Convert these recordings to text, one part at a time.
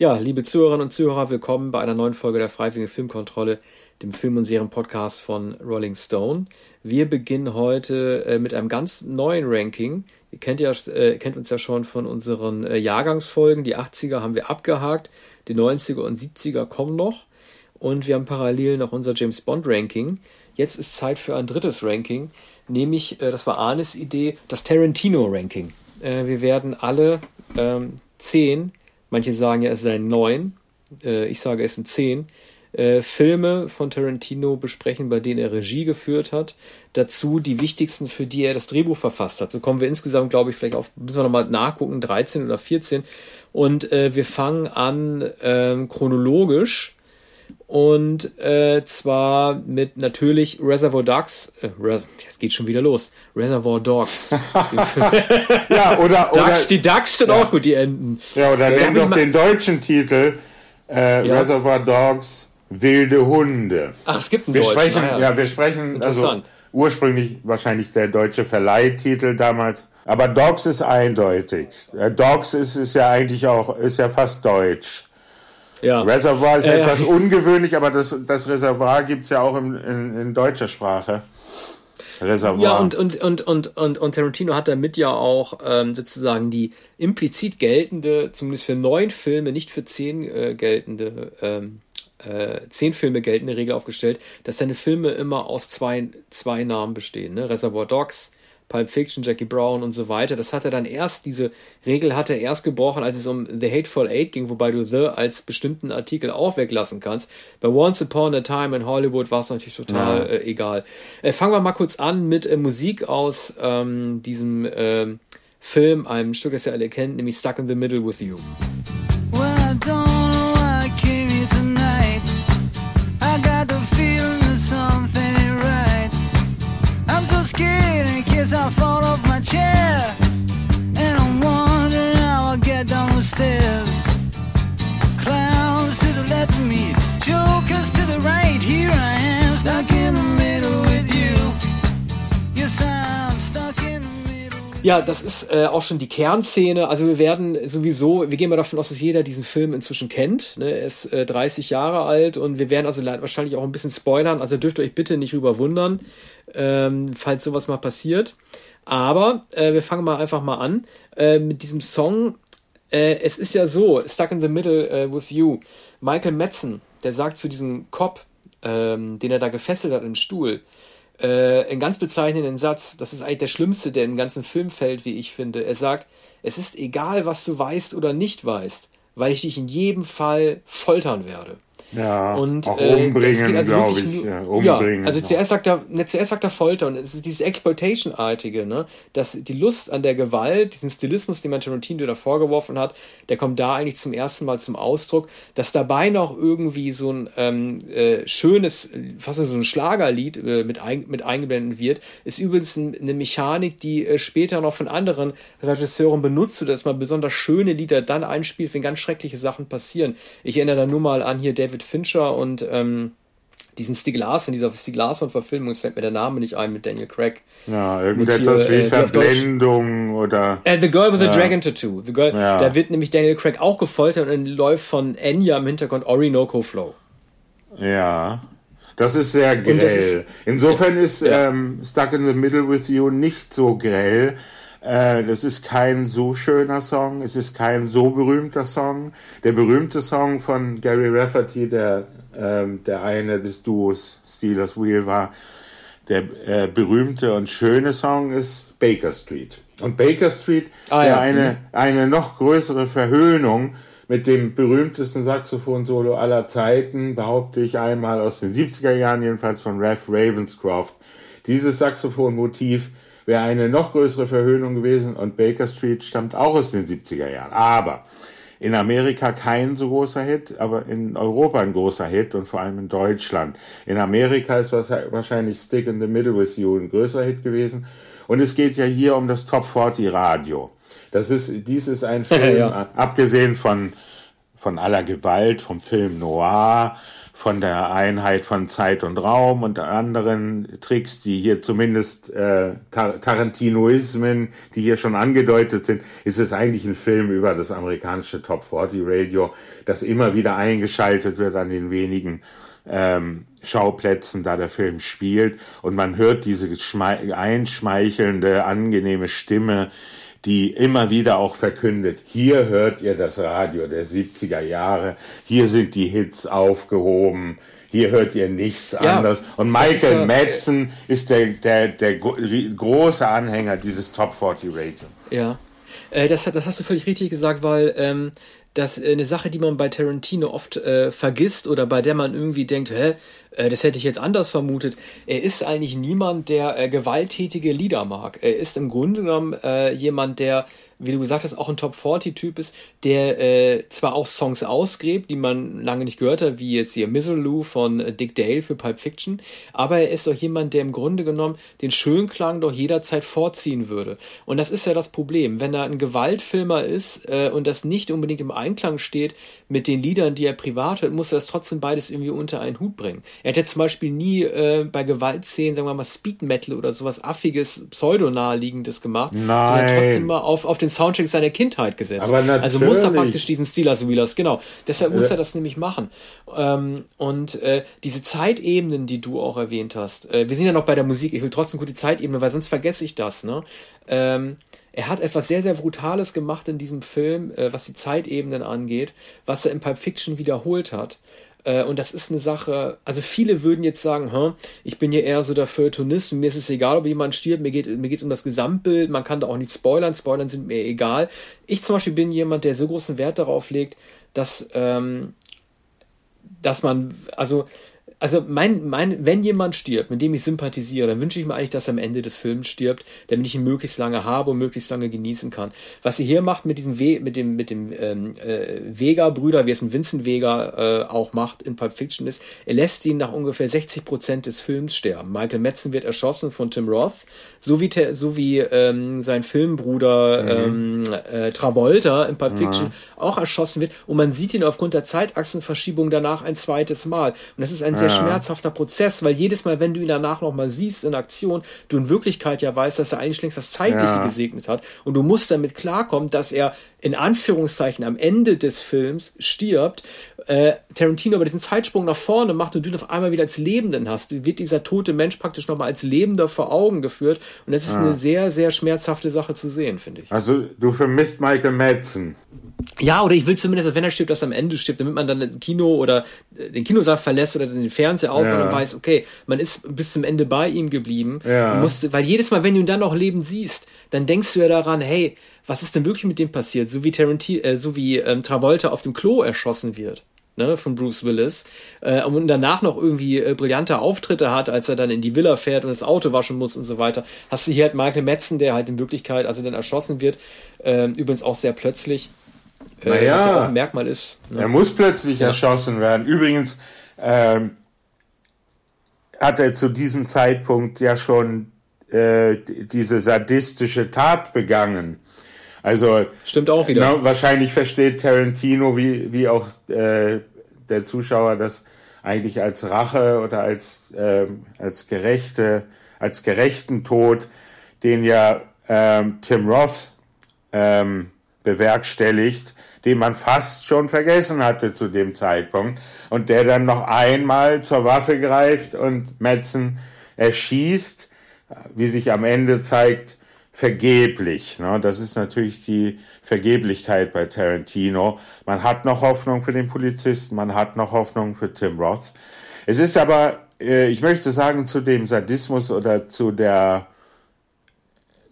Ja, liebe Zuhörerinnen und Zuhörer, willkommen bei einer neuen Folge der Freiwilligen Filmkontrolle, dem Film- und Serienpodcast von Rolling Stone. Wir beginnen heute äh, mit einem ganz neuen Ranking. Ihr kennt, ja, äh, kennt uns ja schon von unseren äh, Jahrgangsfolgen. Die 80er haben wir abgehakt, die 90er und 70er kommen noch. Und wir haben parallel noch unser James Bond Ranking. Jetzt ist Zeit für ein drittes Ranking, nämlich, äh, das war Arnes Idee, das Tarantino Ranking. Äh, wir werden alle ähm, zehn Manche sagen ja, es seien neun. Äh, ich sage, es sind zehn. Äh, Filme von Tarantino besprechen, bei denen er Regie geführt hat. Dazu die wichtigsten, für die er das Drehbuch verfasst hat. So kommen wir insgesamt, glaube ich, vielleicht auf, müssen wir nochmal nachgucken, 13 oder 14. Und äh, wir fangen an ähm, chronologisch und äh, zwar mit natürlich Reservoir Dogs. Äh, jetzt geht schon wieder los. Reservoir Dogs. ja, oder, Ducks, oder. Die Ducks sind ja. auch gut, die Enden. Ja, oder äh, doch den deutschen Titel äh, ja. Reservoir Dogs Wilde Hunde. Ach, es gibt einen wir deutschen. Sprechen, ah, ja. ja, wir sprechen, also ursprünglich wahrscheinlich der deutsche Verleihtitel damals. Aber Dogs ist eindeutig. Äh, Dogs ist, ist ja eigentlich auch, ist ja fast deutsch. Ja. Reservoir ist äh, etwas ungewöhnlich, aber das, das Reservoir gibt es ja auch in, in, in, deutscher Sprache. Reservoir. Ja, und, und, und, und, und, und Tarantino hat damit ja auch ähm, sozusagen die implizit geltende, zumindest für neun Filme, nicht für zehn äh, geltende, ähm, äh, zehn Filme geltende Regel aufgestellt, dass seine Filme immer aus zwei, zwei Namen bestehen. Ne? Reservoir Dogs, Pulp Fiction, Jackie Brown und so weiter. Das hat er dann erst, diese Regel hat er erst gebrochen, als es um The Hateful Eight ging, wobei du The als bestimmten Artikel auch weglassen kannst. Bei Once Upon a Time in Hollywood war es natürlich total ja. äh, egal. Äh, fangen wir mal kurz an mit äh, Musik aus ähm, diesem ähm, Film, einem Stück, das ihr alle kennt, nämlich Stuck in the Middle with You. Well, as I fall off my chair. Ja, das ist äh, auch schon die Kernszene. Also wir werden sowieso, wir gehen mal davon aus, dass jeder diesen Film inzwischen kennt. Ne? Er ist äh, 30 Jahre alt und wir werden also wahrscheinlich auch ein bisschen spoilern. Also dürft ihr euch bitte nicht überwundern ähm, falls sowas mal passiert. Aber äh, wir fangen mal einfach mal an äh, mit diesem Song. Äh, es ist ja so, Stuck in the Middle äh, with You. Michael Metzen, der sagt zu diesem Cop, ähm, den er da gefesselt hat im Stuhl, äh, einen ganz bezeichnenden Satz. Das ist eigentlich der schlimmste, der im ganzen Film fällt, wie ich finde. Er sagt, es ist egal, was du weißt oder nicht weißt, weil ich dich in jedem Fall foltern werde. Ja, und, auch äh, umbringen, also glaube ich. ja, umbringen. Ja, also zuerst sagt, er, ne, zuerst sagt er Folter und es ist dieses Exploitation-artige, ne? dass die Lust an der Gewalt, diesen Stilismus, den man Tarantino da vorgeworfen hat, der kommt da eigentlich zum ersten Mal zum Ausdruck, dass dabei noch irgendwie so ein ähm, äh, schönes, fast so ein Schlagerlied äh, mit, ein, mit eingeblendet wird, ist übrigens eine Mechanik, die äh, später noch von anderen Regisseuren benutzt wird, dass man besonders schöne Lieder dann einspielt, wenn ganz schreckliche Sachen passieren. Ich erinnere da nur mal an hier David David Fincher und ähm, diesen Stieg Larsson, dieser Stieg Larsson-Verfilmung, es fällt mir der Name nicht ein, mit Daniel Craig. Ja, irgendetwas hier, wie äh, Verblendung oder. Äh, the Girl with ja. the Dragon Tattoo. The Girl, ja. Da wird nämlich Daniel Craig auch gefoltert und läuft von Enya im Hintergrund Orinoco Flow. Ja. Das ist sehr grell. Ist, Insofern ist ja. ähm, Stuck in the Middle with You nicht so grell, äh, das ist kein so schöner Song, es ist kein so berühmter Song. Der berühmte Song von Gary Rafferty, der, ähm, der eine des Duos Steelers Wheel war, der äh, berühmte und schöne Song ist Baker Street. Und Baker Street ah, ja. eine, mhm. eine noch größere Verhöhnung mit dem berühmtesten Saxophon-Solo aller Zeiten, behaupte ich einmal aus den 70er Jahren, jedenfalls von Ralph Ravenscroft. Dieses Saxophon-Motiv wäre eine noch größere Verhöhnung gewesen und Baker Street stammt auch aus den 70er Jahren. Aber in Amerika kein so großer Hit, aber in Europa ein großer Hit und vor allem in Deutschland. In Amerika ist wahrscheinlich Stick in the Middle with You ein größerer Hit gewesen. Und es geht ja hier um das Top 40 Radio. Das ist, dies ist ein Film, ja. abgesehen von von aller Gewalt, vom Film Noir, von der Einheit von Zeit und Raum und anderen Tricks, die hier zumindest äh, Tarantinoismen, die hier schon angedeutet sind, ist es eigentlich ein Film über das amerikanische Top 40 Radio, das immer wieder eingeschaltet wird an den wenigen ähm, Schauplätzen, da der Film spielt. Und man hört diese einschmeichelnde, angenehme Stimme, die immer wieder auch verkündet, hier hört ihr das Radio der 70er Jahre, hier sind die Hits aufgehoben, hier hört ihr nichts ja, anderes. Und Michael ja, Madsen ist der, der, der große Anhänger dieses Top 40 Radio. Ja, äh, das, das hast du völlig richtig gesagt, weil ähm, das äh, eine Sache, die man bei Tarantino oft äh, vergisst oder bei der man irgendwie denkt, hä, äh, das hätte ich jetzt anders vermutet. Er ist eigentlich niemand, der äh, gewalttätige Lieder mag. Er ist im Grunde genommen äh, jemand, der wie du gesagt hast, auch ein Top-40-Typ ist, der äh, zwar auch Songs ausgräbt, die man lange nicht gehört hat, wie jetzt hier Mizzleloo von äh, Dick Dale für Pulp Fiction, aber er ist doch jemand, der im Grunde genommen den Schönklang doch jederzeit vorziehen würde. Und das ist ja das Problem. Wenn er ein Gewaltfilmer ist äh, und das nicht unbedingt im Einklang steht mit den Liedern, die er privat hört, muss er das trotzdem beides irgendwie unter einen Hut bringen. Er ja zum Beispiel nie äh, bei Gewaltszenen, sagen wir mal, Speed Metal oder sowas affiges, pseudonaheliegendes gemacht, Nein. sondern trotzdem mal auf, auf den den Soundtrack seiner Kindheit gesetzt. Also muss er praktisch diesen Steelers Wheelers, genau. Deshalb muss er das nämlich machen. Ähm, und äh, diese Zeitebenen, die du auch erwähnt hast, äh, wir sind ja noch bei der Musik, ich will trotzdem gut die Zeitebene, weil sonst vergesse ich das, ne? Ähm, er hat etwas sehr, sehr Brutales gemacht in diesem Film, äh, was die Zeitebenen angeht, was er in Pulp Fiction wiederholt hat. Äh, und das ist eine Sache, also viele würden jetzt sagen, hm, ich bin ja eher so der Feuilletonist und mir ist es egal, ob jemand stirbt, mir geht mir um das Gesamtbild, man kann da auch nicht spoilern, spoilern sind mir egal. Ich zum Beispiel bin jemand, der so großen Wert darauf legt, dass, ähm, dass man, also also mein, mein, wenn jemand stirbt, mit dem ich sympathisiere, dann wünsche ich mir eigentlich, dass er am Ende des Films stirbt, damit ich ihn möglichst lange habe und möglichst lange genießen kann. Was sie hier macht mit diesem We mit dem, mit dem ähm, äh, Vega-Brüder, wie es ein Vincent Vega äh, auch macht in Pulp Fiction ist, er lässt ihn nach ungefähr 60 Prozent des Films sterben. Michael Madsen wird erschossen von Tim Roth, so wie, so wie ähm, sein Filmbruder mhm. ähm, äh, Travolta in Pulp Fiction mhm. auch erschossen wird und man sieht ihn aufgrund der Zeitachsenverschiebung danach ein zweites Mal. Und das ist ein sehr sehr schmerzhafter Prozess, weil jedes Mal, wenn du ihn danach nochmal siehst in Aktion, du in Wirklichkeit ja weißt, dass er eigentlich längst das Zeitliche gesegnet hat. Und du musst damit klarkommen, dass er in Anführungszeichen am Ende des Films stirbt, äh, Tarantino aber diesen Zeitsprung nach vorne macht und du ihn auf einmal wieder als Lebenden hast, wird dieser tote Mensch praktisch nochmal als Lebender vor Augen geführt. Und das ist eine sehr, sehr schmerzhafte Sache zu sehen, finde ich. Also du vermisst Michael Madsen. Ja, oder ich will zumindest, wenn er stirbt, dass er am Ende stirbt, damit man dann das Kino oder äh, den Kinosaal verlässt oder den Fernseher aufmacht ja. und weiß, okay, man ist bis zum Ende bei ihm geblieben. Ja. Musste, weil jedes Mal, wenn du ihn dann noch leben siehst, dann denkst du ja daran, hey, was ist denn wirklich mit dem passiert? So wie Tarantino, äh, so wie ähm, Travolta auf dem Klo erschossen wird. Ne, von Bruce Willis äh, und danach noch irgendwie äh, brillante Auftritte hat, als er dann in die Villa fährt und das Auto waschen muss und so weiter. Hast du hier halt Michael Madsen, der halt in Wirklichkeit, also dann erschossen wird, äh, übrigens auch sehr plötzlich, äh, naja, was ja auch ein Merkmal ist. Ne? Er muss plötzlich ja. erschossen werden. Übrigens ähm, hat er zu diesem Zeitpunkt ja schon äh, diese sadistische Tat begangen. Also stimmt auch wieder. Na, wahrscheinlich versteht Tarantino wie wie auch äh, der Zuschauer das eigentlich als Rache oder als äh, als gerechte als gerechten Tod, den ja ähm, Tim Roth ähm, bewerkstelligt, den man fast schon vergessen hatte zu dem Zeitpunkt und der dann noch einmal zur Waffe greift und Metzen erschießt, wie sich am Ende zeigt, vergeblich. Ne? Das ist natürlich die Vergeblichkeit bei Tarantino. Man hat noch Hoffnung für den Polizisten, man hat noch Hoffnung für Tim Roth. Es ist aber, äh, ich möchte sagen, zu dem Sadismus oder zu der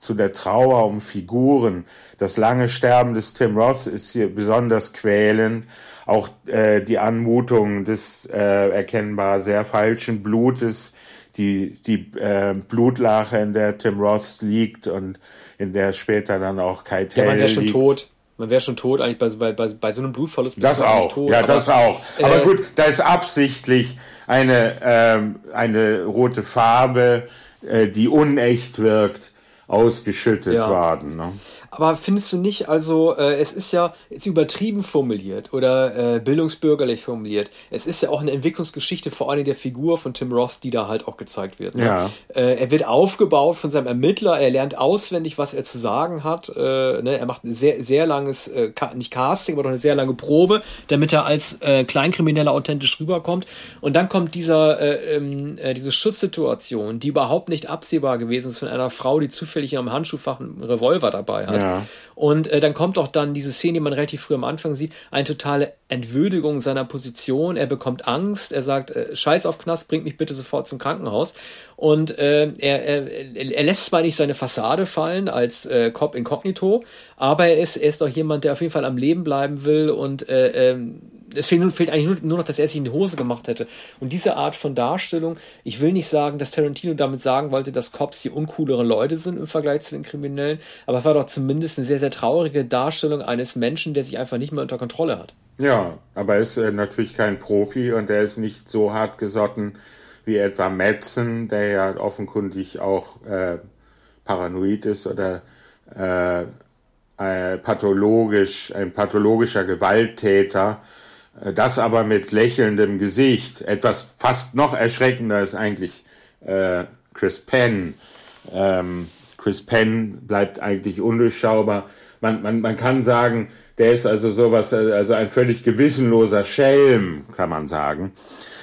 zu der Trauer um Figuren. Das lange Sterben des Tim Roth ist hier besonders quälend. Auch äh, die Anmutung des äh, erkennbar sehr falschen Blutes, die, die äh, Blutlache, in der Tim Roth liegt und in der später dann auch Kai Tell ja, man wäre schon tot. Man wäre schon tot eigentlich bei, bei, bei, so einem Blutverlust. Das auch, tot, ja, aber, das auch. Aber äh, gut, da ist absichtlich eine, ähm, eine rote Farbe, äh, die unecht wirkt, ausgeschüttet ja. worden. Ne? Aber findest du nicht, also äh, es ist ja jetzt übertrieben formuliert oder äh, bildungsbürgerlich formuliert. Es ist ja auch eine Entwicklungsgeschichte vor allem der Figur von Tim Roth, die da halt auch gezeigt wird. Ne? Ja. Äh, er wird aufgebaut von seinem Ermittler, er lernt auswendig, was er zu sagen hat. Äh, ne? Er macht ein sehr, sehr langes, äh, nicht Casting, aber doch eine sehr lange Probe, damit er als äh, Kleinkrimineller authentisch rüberkommt. Und dann kommt dieser, äh, ähm, äh, diese Schusssituation, die überhaupt nicht absehbar gewesen ist von einer Frau, die zufällig in einem Handschuhfach einen Revolver dabei hat. Ja. Und äh, dann kommt auch dann diese Szene, die man relativ früh am Anfang sieht, eine totale Entwürdigung seiner Position. Er bekommt Angst, er sagt, äh, scheiß auf Knast, bringt mich bitte sofort zum Krankenhaus. Und äh, er, er, er lässt zwar nicht seine Fassade fallen als äh, Cop incognito, aber er ist, er ist doch jemand, der auf jeden Fall am Leben bleiben will und äh, äh, es fehlt, fehlt eigentlich nur, nur, noch, dass er sich in die Hose gemacht hätte. Und diese Art von Darstellung, ich will nicht sagen, dass Tarantino damit sagen wollte, dass Cops die uncoolere Leute sind im Vergleich zu den Kriminellen, aber es war doch zumindest eine sehr, sehr traurige Darstellung eines Menschen, der sich einfach nicht mehr unter Kontrolle hat. Ja, aber er ist äh, natürlich kein Profi und er ist nicht so hart gesotten wie etwa Madsen, der ja offenkundig auch äh, paranoid ist oder äh, äh, pathologisch, ein pathologischer Gewalttäter, das aber mit lächelndem Gesicht. Etwas fast noch erschreckender ist eigentlich äh, Chris Penn. Ähm, Chris Penn bleibt eigentlich undurchschaubar. Man, man, man kann sagen, der ist also sowas, also ein völlig gewissenloser Schelm, kann man sagen.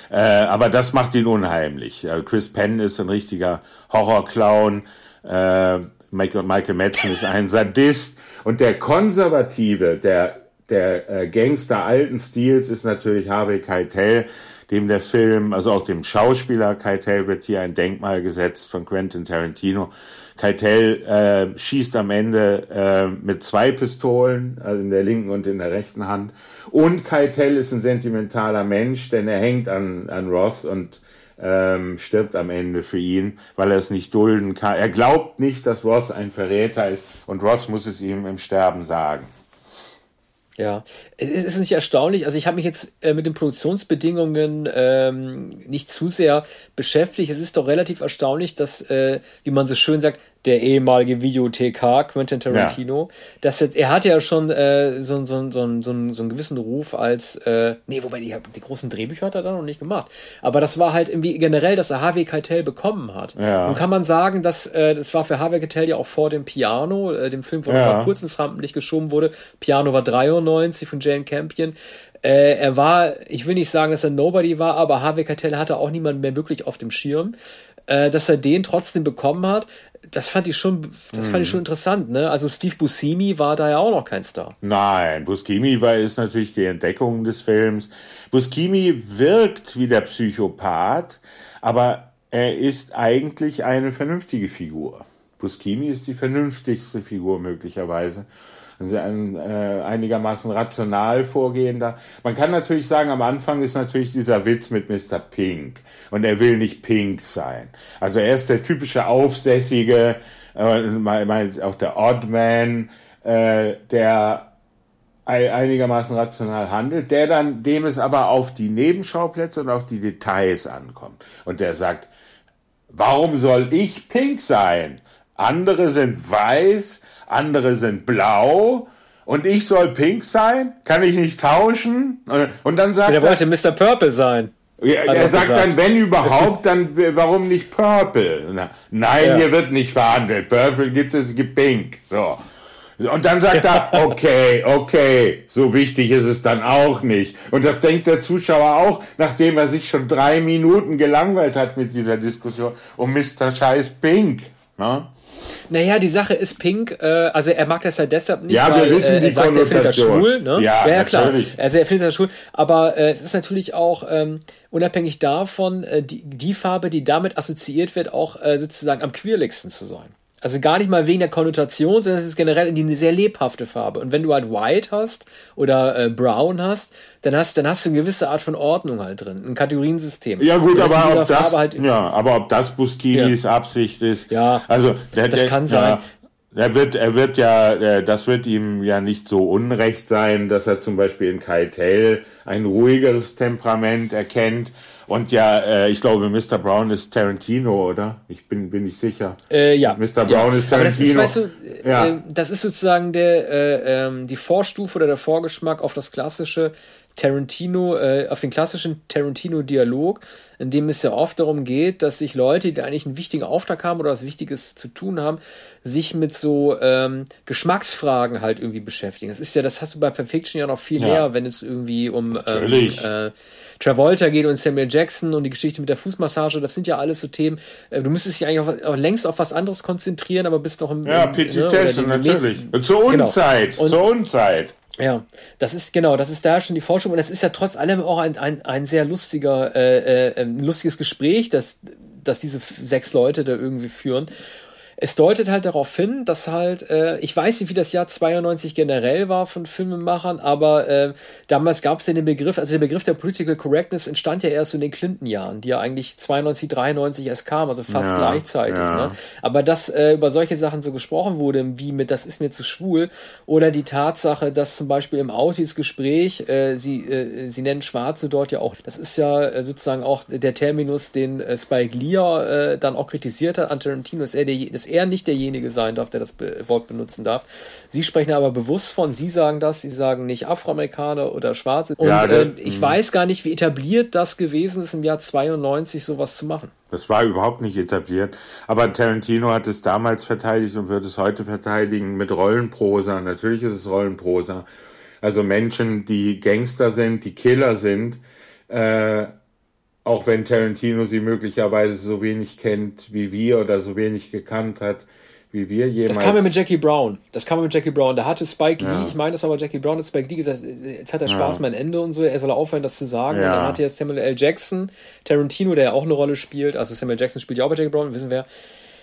Äh, aber das macht ihn unheimlich. Äh, Chris Penn ist ein richtiger Horrorclown. Äh, Michael, Michael Madsen ist ein Sadist. Und der Konservative, der der äh, Gangster alten Stils ist natürlich Harvey Keitel, dem der Film, also auch dem Schauspieler Keitel wird hier ein Denkmal gesetzt von Quentin Tarantino. Keitel äh, schießt am Ende äh, mit zwei Pistolen, also in der linken und in der rechten Hand. Und Keitel ist ein sentimentaler Mensch, denn er hängt an, an Ross und ähm, stirbt am Ende für ihn, weil er es nicht dulden kann. Er glaubt nicht, dass Ross ein Verräter ist und Ross muss es ihm im Sterben sagen. Ja, es ist nicht erstaunlich. Also ich habe mich jetzt äh, mit den Produktionsbedingungen ähm, nicht zu sehr beschäftigt. Es ist doch relativ erstaunlich, dass, äh, wie man so schön sagt, der ehemalige Videothekar Quentin Tarantino, ja. dass er, er hat ja schon äh, so, so, so, so, so einen gewissen Ruf als, äh, nee, wobei die, die großen Drehbücher hat er da noch nicht gemacht. Aber das war halt irgendwie generell, dass er Harvey Keitel bekommen hat. Ja. Und kann man sagen, dass äh, das war für Harvey Keitel ja auch vor dem Piano, äh, dem Film, wo ja. noch kurz ins Rampenlicht geschoben wurde. Piano war 93 von Jane Campion. Äh, er war, ich will nicht sagen, dass er Nobody war, aber Harvey Keitel hatte auch niemanden mehr wirklich auf dem Schirm äh, dass er den trotzdem bekommen hat, das fand ich schon, das fand ich schon hm. interessant, ne? Also Steve Buscemi war da ja auch noch kein Star. Nein, Buscemi war ist natürlich die Entdeckung des Films. Buscemi wirkt wie der Psychopath, aber er ist eigentlich eine vernünftige Figur. Buscemi ist die vernünftigste Figur möglicherweise ein äh, einigermaßen rational vorgehender. Man kann natürlich sagen, am Anfang ist natürlich dieser Witz mit Mr. Pink und er will nicht Pink sein. Also er ist der typische Aufsässige, äh, auch der Oddman, äh, der einigermaßen rational handelt, der dann, dem es aber auf die Nebenschauplätze und auf die Details ankommt. Und der sagt, warum soll ich pink sein? Andere sind weiß, andere sind blau und ich soll pink sein? Kann ich nicht tauschen? Und dann sagt er. Der wollte Mr. Purple sein. Ja, er sagt gesagt. dann, wenn überhaupt, dann warum nicht Purple? Nein, ja. hier wird nicht verhandelt. Purple gibt es, gibt Pink. So. Und dann sagt er, okay, okay, so wichtig ist es dann auch nicht. Und das denkt der Zuschauer auch, nachdem er sich schon drei Minuten gelangweilt hat mit dieser Diskussion um Mr. Scheiß Pink. Ne? Naja, die Sache ist Pink, äh, also er mag das ja deshalb nicht, ja, weil wir wissen, äh, er die sagt, er findet das schwul. Ne? Ja, ja, ja klar. Also er findet das schwul. Aber äh, es ist natürlich auch ähm, unabhängig davon, äh, die, die Farbe, die damit assoziiert wird, auch äh, sozusagen am queerligsten zu sein. Also gar nicht mal wegen der Konnotation, sondern es ist generell eine sehr lebhafte Farbe. Und wenn du halt White hast oder äh, Brown hast, dann hast, dann hast du eine gewisse Art von Ordnung halt drin, ein Kategoriensystem. Ja gut, aber ob das, halt ja, aber ob das Buschinis ja. Absicht ist, ja, also der, das der, kann sein. Er wird, er wird ja, das wird ihm ja nicht so unrecht sein, dass er zum Beispiel in Keitel ein ruhigeres Temperament erkennt Und ja, äh, ich glaube, Mr. Brown ist Tarantino, oder? Ich bin, bin nicht sicher. Äh, ja. Mr. Brown ja. ist Tarantino. Das ist, weißt du, ja. äh, das ist sozusagen der, äh, ähm, die Vorstufe oder der Vorgeschmack auf das klassische Tarantino, äh, auf den klassischen Tarantino-Dialog, in dem es ja oft darum geht, dass sich Leute, die eigentlich einen wichtigen Auftrag haben oder was Wichtiges zu tun haben, sich mit so ähm, Geschmacksfragen halt irgendwie beschäftigen. Das ist ja, das hast du bei Perfection ja noch viel ja. mehr, wenn es irgendwie um ähm, äh, Travolta geht und Samuel Jackson und die Geschichte mit der Fußmassage. Das sind ja alles so Themen. Äh, du müsstest dich eigentlich auf, auf, längst auf was anderes konzentrieren, aber bist noch im. Ja, Petitesse, ne, natürlich. Met zur genau. Unzeit, genau. zur Unzeit. Ja, das ist genau, das ist da schon die Forschung und das ist ja trotz allem auch ein, ein, ein sehr lustiger, äh, äh, lustiges Gespräch, dass, dass diese sechs Leute da irgendwie führen es deutet halt darauf hin, dass halt, äh, ich weiß nicht, wie das Jahr 92 generell war von Filmemachern, aber äh, damals gab es ja den Begriff, also der Begriff der Political Correctness entstand ja erst in den Clinton-Jahren, die ja eigentlich 92, 93 erst kamen, also fast ja, gleichzeitig. Ja. Ne? Aber dass äh, über solche Sachen so gesprochen wurde, wie mit das ist mir zu schwul, oder die Tatsache, dass zum Beispiel im Autis-Gespräch, äh, sie, äh, sie nennen Schwarze dort ja auch, das ist ja äh, sozusagen auch der Terminus, den äh, Spike Lee äh, dann auch kritisiert hat an Tarantino, dass er, der, dass er nicht derjenige sein darf, der das Wort benutzen darf. Sie sprechen aber bewusst von, Sie sagen das, Sie sagen nicht Afroamerikaner oder Schwarze. Und ja, der, äh, ich hm. weiß gar nicht, wie etabliert das gewesen ist, im Jahr 92 sowas zu machen. Das war überhaupt nicht etabliert. Aber Tarantino hat es damals verteidigt und wird es heute verteidigen mit Rollenprosa. Natürlich ist es Rollenprosa. Also Menschen, die Gangster sind, die Killer sind, äh, auch wenn Tarantino sie möglicherweise so wenig kennt wie wir oder so wenig gekannt hat wie wir jemals. Das kam ja mit Jackie Brown. Das kam ja mit Jackie Brown. Da hatte Spike ja. Lee, ich meine, das war aber Jackie Brown, hat Spike Lee gesagt, jetzt hat er Spaß ja. mein Ende und so, er soll aufhören, das zu sagen. Und dann hatte er Samuel L. Jackson, Tarantino, der ja auch eine Rolle spielt, also Samuel Jackson spielt ja auch bei Jackie Brown, wissen wir.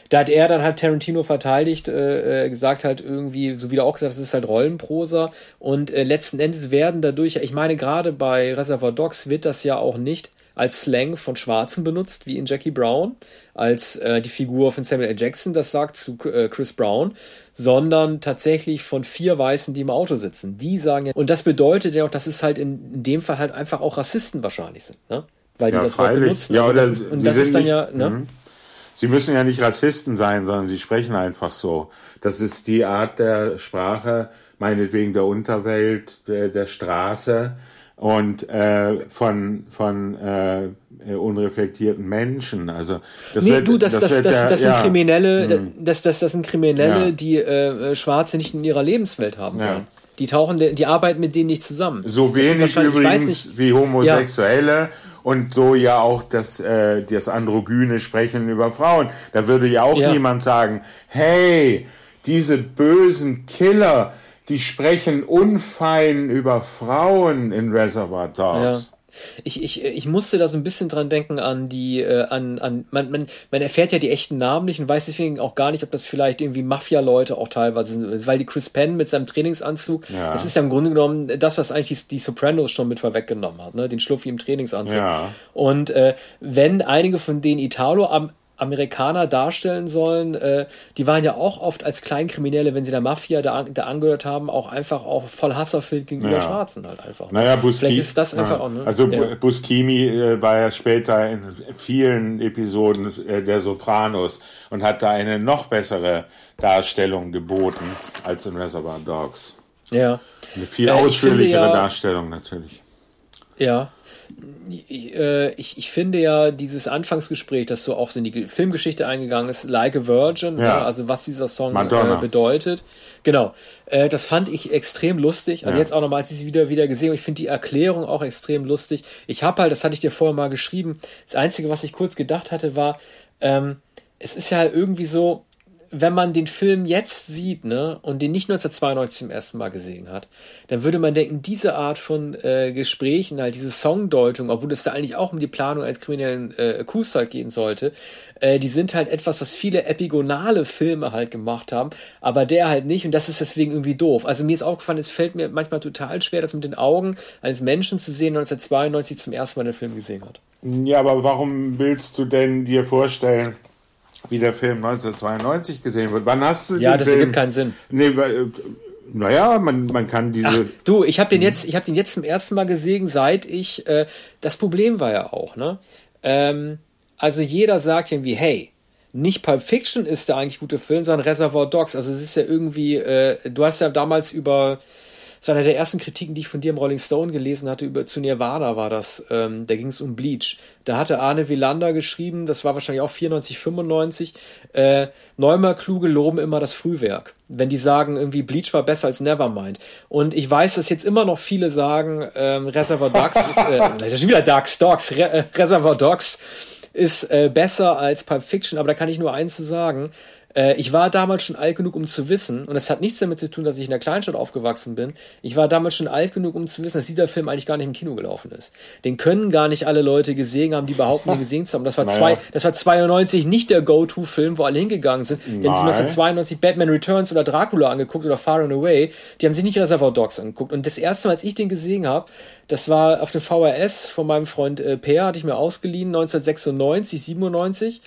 Da hat er dann halt Tarantino verteidigt, äh, äh, gesagt halt irgendwie, so wie er auch gesagt, das ist halt Rollenprosa. Und äh, letzten Endes werden dadurch, ich meine, gerade bei Reservoir Dogs wird das ja auch nicht als Slang von Schwarzen benutzt, wie in Jackie Brown, als äh, die Figur von Samuel L. Jackson das sagt zu äh, Chris Brown, sondern tatsächlich von vier Weißen, die im Auto sitzen. Die sagen ja, und das bedeutet ja auch, dass es halt in, in dem Fall halt einfach auch Rassisten wahrscheinlich sind, ne? Weil die ja, das Wort benutzen. Ja, also oder das und das ist dann nicht, ja, ne? Sie müssen ja nicht Rassisten sein, sondern sie sprechen einfach so. Das ist die Art der Sprache, meinetwegen der Unterwelt, der, der Straße, und äh, von von äh, unreflektierten Menschen. Also das nee, wird, du, das, das, das, das, ja, das sind ja, Kriminelle, hm. das, das, das sind Kriminelle, ja. die äh, Schwarze nicht in ihrer Lebenswelt haben wollen. Die tauchen, die arbeiten mit denen nicht zusammen. So wenig übrigens wie Homosexuelle und so ja auch das, äh, das androgyne Sprechen über Frauen. Da würde ja auch niemand sagen, hey, diese bösen Killer, die sprechen unfein über Frauen in Reservoir Dogs. Ja. Ich, ich, ich musste da so ein bisschen dran denken an die, äh, an, an, man, man, man erfährt ja die echten Namen nicht und weiß deswegen auch gar nicht, ob das vielleicht irgendwie Mafia-Leute auch teilweise sind, weil die Chris Penn mit seinem Trainingsanzug, ja. das ist ja im Grunde genommen das, was eigentlich die, die Sopranos schon mit vorweggenommen hat, ne? den Schluffi im Trainingsanzug. Ja. Und äh, wenn einige von denen Italo am Amerikaner darstellen sollen, äh, die waren ja auch oft als Kleinkriminelle, wenn sie der Mafia da, da angehört haben, auch einfach auch voll hasserfüllt gegenüber ja. Schwarzen halt einfach. Naja, Buscemi, ist das einfach ja. auch, ne? Also ja. Buscemi äh, war ja später in vielen Episoden äh, der Sopranos und hat da eine noch bessere Darstellung geboten als in Reservoir Dogs. Ja. Eine viel ausführlichere ja, Darstellung natürlich. Ja, äh, ich, ich finde ja dieses Anfangsgespräch, das so auch in die Filmgeschichte eingegangen ist, Like a Virgin, ja. Ja, also was dieser Song äh, bedeutet. Genau. Äh, das fand ich extrem lustig. Also ja. jetzt auch nochmal, als ich sie wieder, wieder gesehen habe, ich finde die Erklärung auch extrem lustig. Ich habe halt, das hatte ich dir vorher mal geschrieben, das Einzige, was ich kurz gedacht hatte, war, ähm, es ist ja irgendwie so, wenn man den Film jetzt sieht, ne, und den nicht 1992 zum ersten Mal gesehen hat, dann würde man denken, diese Art von äh, Gesprächen, halt diese Songdeutung, obwohl es da eigentlich auch um die Planung eines kriminellen äh, Coups halt gehen sollte, äh, die sind halt etwas, was viele epigonale Filme halt gemacht haben, aber der halt nicht und das ist deswegen irgendwie doof. Also mir ist aufgefallen, es fällt mir manchmal total schwer, das mit den Augen eines Menschen zu sehen, 1992 zum ersten Mal den Film gesehen hat. Ja, aber warum willst du denn dir vorstellen, wie der Film 1992 gesehen wird. Wann hast du Ja, das Film? ergibt keinen Sinn. Nee, weil, naja, man, man kann diese. Ach, du, ich habe den jetzt, ich habe den jetzt zum ersten Mal gesehen, seit ich. Äh, das Problem war ja auch, ne? Ähm, also jeder sagt irgendwie, hey, nicht Pulp Fiction ist der eigentlich gute Film, sondern Reservoir Dogs. Also es ist ja irgendwie, äh, du hast ja damals über das ist einer der ersten Kritiken, die ich von dir im Rolling Stone gelesen hatte, über zu Nirvana war das. Ähm, da ging es um Bleach. Da hatte Arne Wielander geschrieben, das war wahrscheinlich auch 94, 95, äh, Neumer Kluge loben immer das Frühwerk. Wenn die sagen, irgendwie Bleach war besser als Nevermind. Und ich weiß, dass jetzt immer noch viele sagen, ähm, Reservoir Dogs ist, äh, das ist schon wieder Dogs, Dogs, Re äh, Reservoir Dogs ist äh, besser als Pulp Fiction, aber da kann ich nur eins zu sagen. Äh, ich war damals schon alt genug, um zu wissen, und das hat nichts damit zu tun, dass ich in der Kleinstadt aufgewachsen bin. Ich war damals schon alt genug, um zu wissen, dass dieser Film eigentlich gar nicht im Kino gelaufen ist. Den können gar nicht alle Leute gesehen haben, die behaupten, ihn gesehen zu haben. Das war, naja. zwei, das war 92 nicht der Go-To-Film, wo alle hingegangen sind. Die haben sich 1992 Batman Returns oder Dracula angeguckt oder Far and Away. Die haben sich nicht Reservoir Dogs angeguckt. Und das erste Mal, als ich den gesehen habe, das war auf dem VRS von meinem Freund äh, Peer, hatte ich mir ausgeliehen, 1996, 97.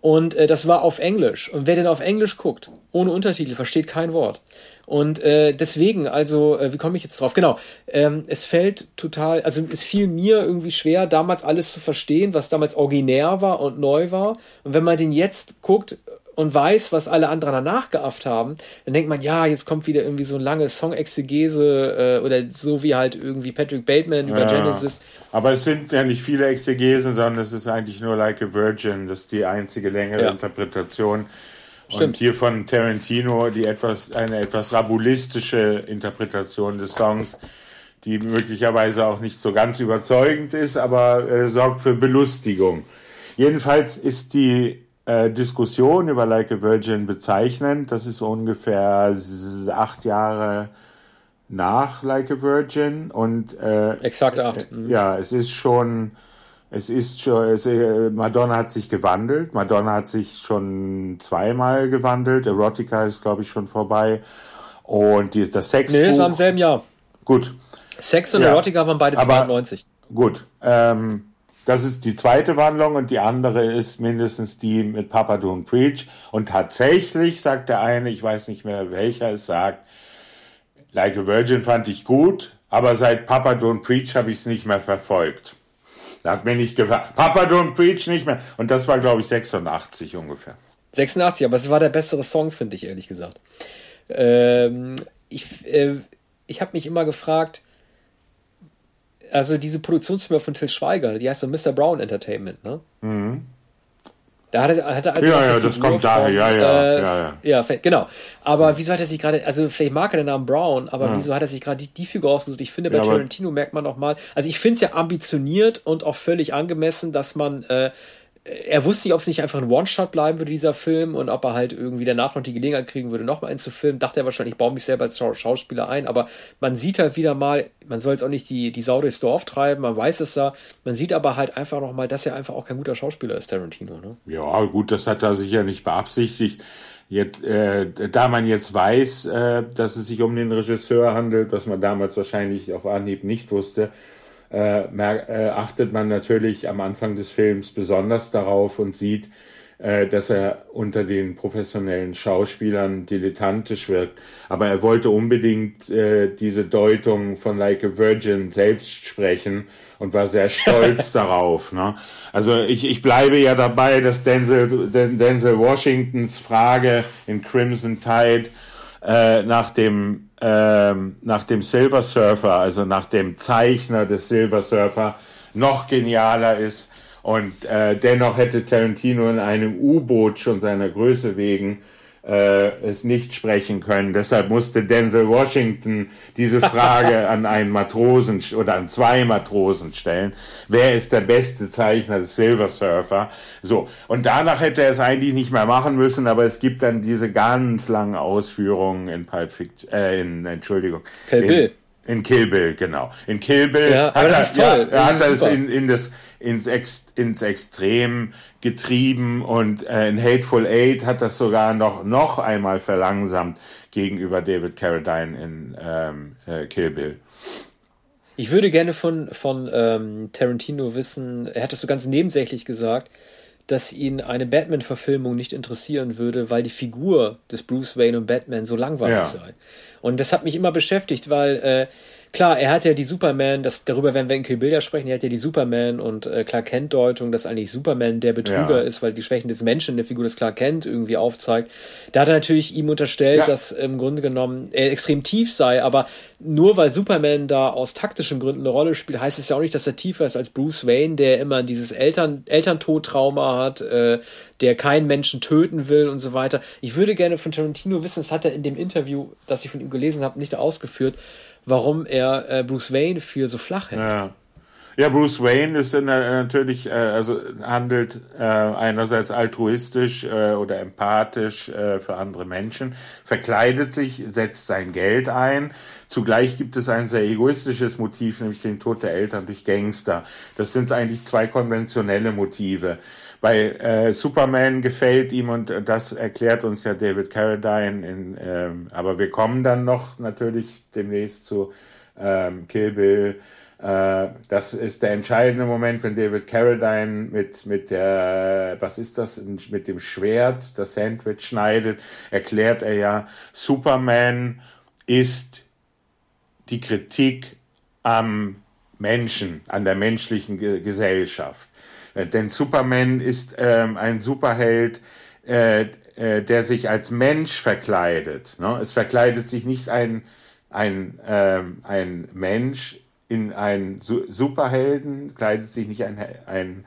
Und äh, das war auf Englisch. Und wer denn auf Englisch guckt, ohne Untertitel, versteht kein Wort. Und äh, deswegen, also, äh, wie komme ich jetzt drauf? Genau, ähm, es fällt total, also es fiel mir irgendwie schwer, damals alles zu verstehen, was damals originär war und neu war. Und wenn man den jetzt guckt, und weiß, was alle anderen danach geafft haben, dann denkt man, ja, jetzt kommt wieder irgendwie so ein lange Song-Exegese äh, oder so wie halt irgendwie Patrick Bateman über ja, Genesis. Aber es sind ja nicht viele Exegesen, sondern es ist eigentlich nur Like a Virgin, das ist die einzige längere ja. Interpretation. Stimmt. Und hier von Tarantino die etwas, eine etwas rabulistische Interpretation des Songs, die möglicherweise auch nicht so ganz überzeugend ist, aber äh, sorgt für Belustigung. Jedenfalls ist die äh, Diskussion über Like a Virgin bezeichnend. Das ist ungefähr acht Jahre nach Like a Virgin und äh, exakt acht. Mhm. Ja, es ist schon, es ist schon, es, äh, Madonna hat sich gewandelt. Madonna hat sich schon zweimal gewandelt. Erotica ist, glaube ich, schon vorbei. Und die ist das Sex. Nee, das war im selben Jahr. Gut. Sex und ja. Erotica waren beide 92. gut. Ähm, das ist die zweite Wandlung und die andere ist mindestens die mit Papa Don't Preach. Und tatsächlich sagt der eine, ich weiß nicht mehr welcher es sagt, Like a Virgin fand ich gut, aber seit Papa Don't Preach habe ich es nicht mehr verfolgt. Da hat mir nicht gefallen. Papa Don't Preach nicht mehr. Und das war, glaube ich, 86 ungefähr. 86, aber es war der bessere Song, finde ich, ehrlich gesagt. Ähm, ich äh, ich habe mich immer gefragt, also diese Produktionsfirma von Till Schweiger, die heißt so Mr. Brown Entertainment, ne? Mhm. Da hat er, hat er also ja, ja, das kommt daher, ja, ja, äh, ja, ja. Ja, genau. Aber ja. wieso hat er sich gerade, also vielleicht mag er den Namen Brown, aber ja. wieso hat er sich gerade die, die Figur ausgesucht? Ich finde, bei Tarantino merkt man noch mal, also ich finde es ja ambitioniert und auch völlig angemessen, dass man äh, er wusste nicht, ob es nicht einfach ein One-Shot bleiben würde, dieser Film, und ob er halt irgendwie danach noch die Gelegenheit kriegen würde, nochmal einen zu filmen. Dachte er wahrscheinlich, ich baue mich selber als Schauspieler ein, aber man sieht halt wieder mal, man soll jetzt auch nicht die, die Sau durchs Dorf treiben, man weiß es ja, man sieht aber halt einfach nochmal, dass er einfach auch kein guter Schauspieler ist, Tarantino. Ne? Ja, gut, das hat er sicher nicht beabsichtigt. Jetzt, äh, da man jetzt weiß, äh, dass es sich um den Regisseur handelt, was man damals wahrscheinlich auf Anhieb nicht wusste, äh, äh, achtet man natürlich am Anfang des Films besonders darauf und sieht, äh, dass er unter den professionellen Schauspielern dilettantisch wirkt. Aber er wollte unbedingt äh, diese Deutung von Like a Virgin selbst sprechen und war sehr stolz darauf. Ne? Also ich, ich bleibe ja dabei, dass Denzel, Denzel Washingtons Frage in Crimson Tide äh, nach dem ähm, nach dem Silver Surfer, also nach dem Zeichner des Silver Surfer, noch genialer ist. Und äh, dennoch hätte Tarantino in einem U-Boot schon seiner Größe wegen äh, es nicht sprechen können. Deshalb musste Denzel Washington diese Frage an einen Matrosen oder an zwei Matrosen stellen. Wer ist der beste Zeichner des Silver Surfer? So. Und danach hätte er es eigentlich nicht mehr machen müssen, aber es gibt dann diese ganz langen Ausführungen in Pulp Fiction, äh, in, Entschuldigung. Kill Bill. In, Kill Bill, genau. In Kill Bill ja, hat er, ja, er hat das in, in das, ins, Ex, ins Extrem getrieben und äh, in Hateful Eight hat das sogar noch, noch einmal verlangsamt gegenüber David Carradine in ähm, äh, Kill Bill. Ich würde gerne von, von ähm, Tarantino wissen, er hat das so ganz nebensächlich gesagt, dass ihn eine Batman-Verfilmung nicht interessieren würde, weil die Figur des Bruce Wayne und Batman so langweilig ja. sei. Und das hat mich immer beschäftigt, weil äh, klar, er hat ja die Superman, das, darüber werden wir in Kill Bill ja sprechen, er hat ja die Superman und äh, Clark Kent Deutung, dass eigentlich Superman der Betrüger ja. ist, weil die Schwächen des Menschen in der Figur des Clark Kent irgendwie aufzeigt. Da hat er natürlich ihm unterstellt, ja. dass im Grunde genommen er extrem tief sei, aber nur weil Superman da aus taktischen Gründen eine Rolle spielt, heißt es ja auch nicht, dass er tiefer ist als Bruce Wayne, der immer dieses Eltern, Elterntodtrauma hat, äh, der keinen Menschen töten will und so weiter. Ich würde gerne von Tarantino wissen, das hat er in dem Interview, das ich von ihm gelesen habe, nicht ausgeführt, warum er äh, Bruce Wayne für so flach hält. Ja. Ja, Bruce Wayne ist in, äh, natürlich, äh, also handelt äh, einerseits altruistisch äh, oder empathisch für andere Menschen, verkleidet sich, setzt sein Geld ein. Zugleich gibt es ein sehr egoistisches Motiv, nämlich den Tod der Eltern durch Gangster. Das sind eigentlich zwei konventionelle Motive. Bei äh, Superman gefällt ihm und das erklärt uns ja David Carradine. In, ähm, aber wir kommen dann noch natürlich demnächst zu ähm, Kill Bill. Äh, das ist der entscheidende Moment, wenn David Carradine mit, mit der, was ist das, mit dem Schwert das Sandwich schneidet, erklärt er ja, Superman ist die Kritik am Menschen, an der menschlichen Gesellschaft. Äh, denn Superman ist ähm, ein Superheld, äh, äh, der sich als Mensch verkleidet. Ne? Es verkleidet sich nicht ein, ein, ähm, ein Mensch in einen Su Superhelden, kleidet sich nicht ein, ein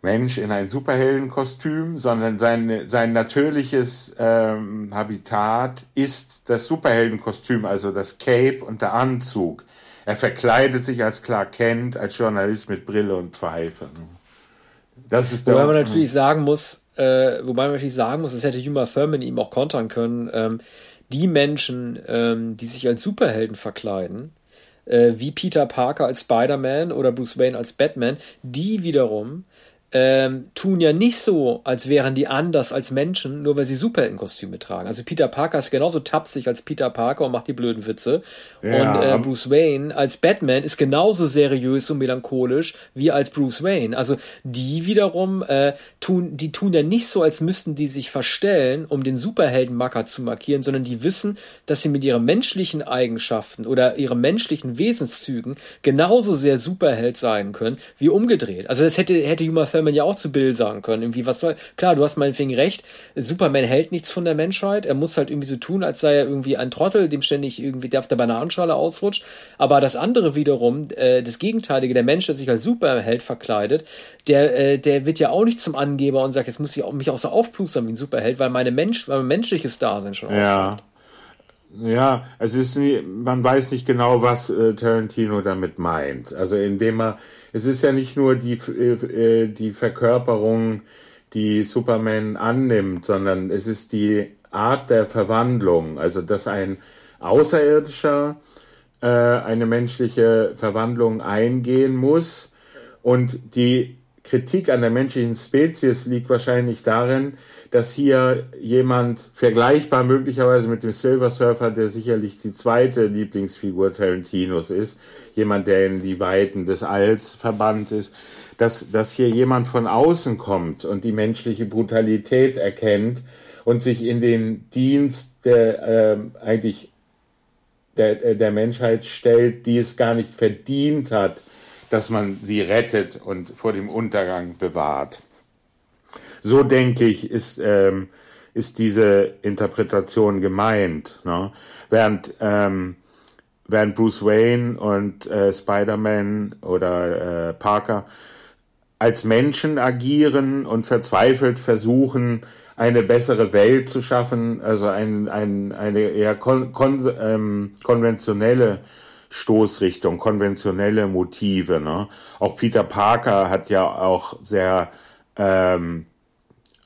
Mensch in ein Superheldenkostüm, sondern sein, sein natürliches ähm, Habitat ist das Superheldenkostüm, also das Cape und der Anzug. Er verkleidet sich als Clark Kent, als Journalist mit Brille und Pfeife. Das ist der, wobei man natürlich sagen muss, äh, wobei man natürlich sagen muss, das hätte Uma Thurman ihm auch kontern können, ähm, die Menschen, ähm, die sich als Superhelden verkleiden, äh, wie Peter Parker als Spider-Man oder Bruce Wayne als Batman, die wiederum ähm, tun ja nicht so, als wären die anders als Menschen, nur weil sie Superheldenkostüme tragen. Also Peter Parker ist genauso tapsig als Peter Parker und macht die blöden Witze. Ja. Und äh, Bruce Wayne als Batman ist genauso seriös und melancholisch wie als Bruce Wayne. Also die wiederum äh, tun, die tun ja nicht so, als müssten die sich verstellen, um den Superheldenmacker zu markieren, sondern die wissen, dass sie mit ihren menschlichen Eigenschaften oder ihren menschlichen Wesenszügen genauso sehr Superheld sein können wie umgedreht. Also das hätte hätte Uma Thurman man ja auch zu Bill sagen können. Irgendwie, was soll. Klar, du hast meinetwegen recht. Superman hält nichts von der Menschheit. Er muss halt irgendwie so tun, als sei er irgendwie ein Trottel, dem ständig irgendwie der auf der Bananenschale ausrutscht. Aber das andere wiederum, äh, das Gegenteilige, der Mensch, der sich als Superheld verkleidet, der, äh, der wird ja auch nicht zum Angeber und sagt, jetzt muss ich mich auch so aufplustern wie ein Superheld, weil meine Mensch, weil mein menschliches Dasein schon ja. ausreicht. Ja, es ist nie, man weiß nicht genau, was äh, Tarantino damit meint. Also indem er es ist ja nicht nur die, äh, die Verkörperung, die Superman annimmt, sondern es ist die Art der Verwandlung, also dass ein Außerirdischer äh, eine menschliche Verwandlung eingehen muss und die Kritik an der menschlichen Spezies liegt wahrscheinlich darin, dass hier jemand vergleichbar möglicherweise mit dem Silver Surfer, der sicherlich die zweite Lieblingsfigur Tarantinos ist, jemand, der in die Weiten des Alls verbannt ist, dass, dass hier jemand von außen kommt und die menschliche Brutalität erkennt und sich in den Dienst der äh, eigentlich der, der Menschheit stellt, die es gar nicht verdient hat, dass man sie rettet und vor dem Untergang bewahrt. So denke ich, ist, ähm, ist diese Interpretation gemeint. Ne? Während, ähm, während Bruce Wayne und äh, Spider-Man oder äh, Parker als Menschen agieren und verzweifelt versuchen, eine bessere Welt zu schaffen, also ein, ein, eine eher kon, kon, ähm, konventionelle Stoßrichtung, konventionelle Motive. Ne? Auch Peter Parker hat ja auch sehr ähm,